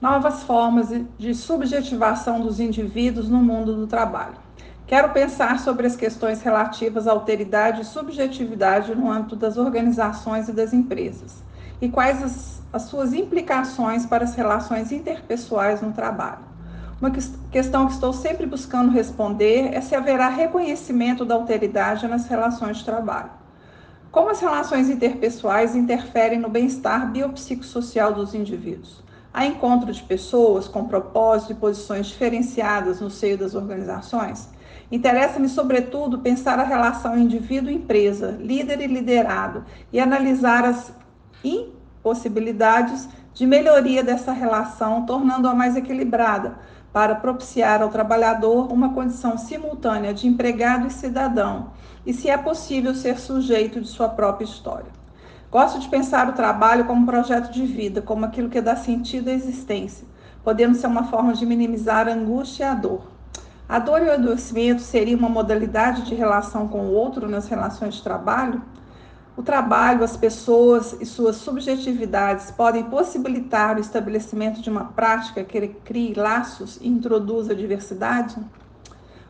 novas formas de subjetivação dos indivíduos no mundo do trabalho. Quero pensar sobre as questões relativas à alteridade e subjetividade no âmbito das organizações e das empresas e quais as, as suas implicações para as relações interpessoais no trabalho. Uma questão que estou sempre buscando responder é se haverá reconhecimento da alteridade nas relações de trabalho. Como as relações interpessoais interferem no bem-estar biopsicossocial dos indivíduos? Há encontro de pessoas com propósito e posições diferenciadas no seio das organizações? Interessa-me, sobretudo, pensar a relação indivíduo-empresa, líder e liderado e analisar as impossibilidades de melhoria dessa relação, tornando-a mais equilibrada, para propiciar ao trabalhador uma condição simultânea de empregado e cidadão, e se é possível ser sujeito de sua própria história. Gosto de pensar o trabalho como um projeto de vida, como aquilo que dá sentido à existência, podendo ser uma forma de minimizar a angústia e a dor. A dor e o adoecimento seria uma modalidade de relação com o outro nas relações de trabalho? O trabalho, as pessoas e suas subjetividades podem possibilitar o estabelecimento de uma prática que crie laços e introduza diversidade?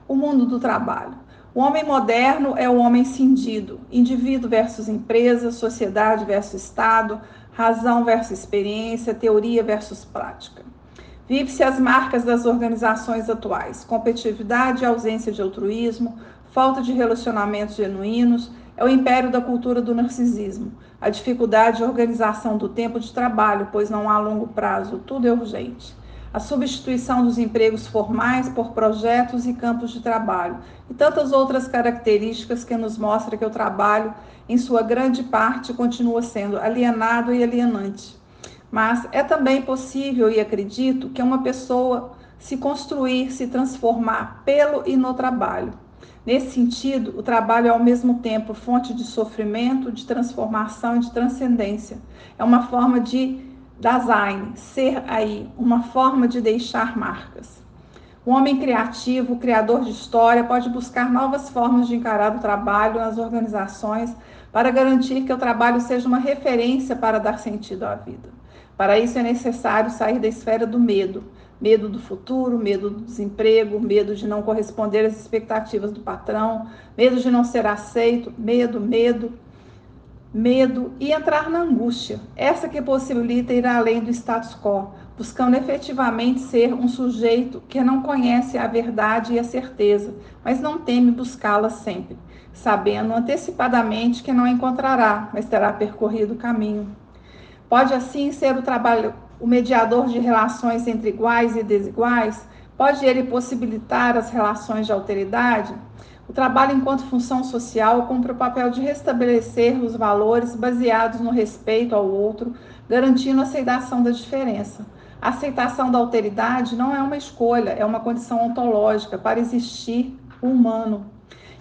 O mundo do trabalho. O homem moderno é o homem cindido, indivíduo versus empresa, sociedade versus Estado, razão versus experiência, teoria versus prática. Vive-se as marcas das organizações atuais: competitividade ausência de altruísmo, falta de relacionamentos genuínos, é o império da cultura do narcisismo, a dificuldade de organização do tempo de trabalho, pois não há longo prazo, tudo é urgente a substituição dos empregos formais por projetos e campos de trabalho, e tantas outras características que nos mostram que o trabalho, em sua grande parte, continua sendo alienado e alienante. Mas é também possível, e acredito, que uma pessoa se construir, se transformar pelo e no trabalho. Nesse sentido, o trabalho é ao mesmo tempo fonte de sofrimento, de transformação e de transcendência. É uma forma de Dasein, ser aí, uma forma de deixar marcas. O homem criativo, criador de história, pode buscar novas formas de encarar o trabalho nas organizações para garantir que o trabalho seja uma referência para dar sentido à vida. Para isso é necessário sair da esfera do medo, medo do futuro, medo do desemprego, medo de não corresponder às expectativas do patrão, medo de não ser aceito, medo, medo, medo e entrar na angústia, essa que possibilita ir além do status quo, buscando efetivamente ser um sujeito que não conhece a verdade e a certeza, mas não teme buscá-la sempre, sabendo antecipadamente que não encontrará, mas terá percorrido o caminho. Pode assim ser o trabalho, o mediador de relações entre iguais e desiguais? Pode ele possibilitar as relações de alteridade? O trabalho enquanto função social cumpre o papel de restabelecer os valores baseados no respeito ao outro, garantindo a aceitação da diferença. A aceitação da alteridade não é uma escolha, é uma condição ontológica para existir humano.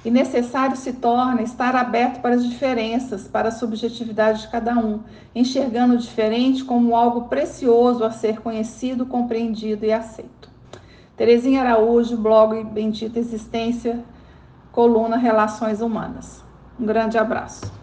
E necessário se torna estar aberto para as diferenças, para a subjetividade de cada um, enxergando o diferente como algo precioso a ser conhecido, compreendido e aceito. Terezinha Araújo, blog Bendita Existência, coluna Relações Humanas. Um grande abraço.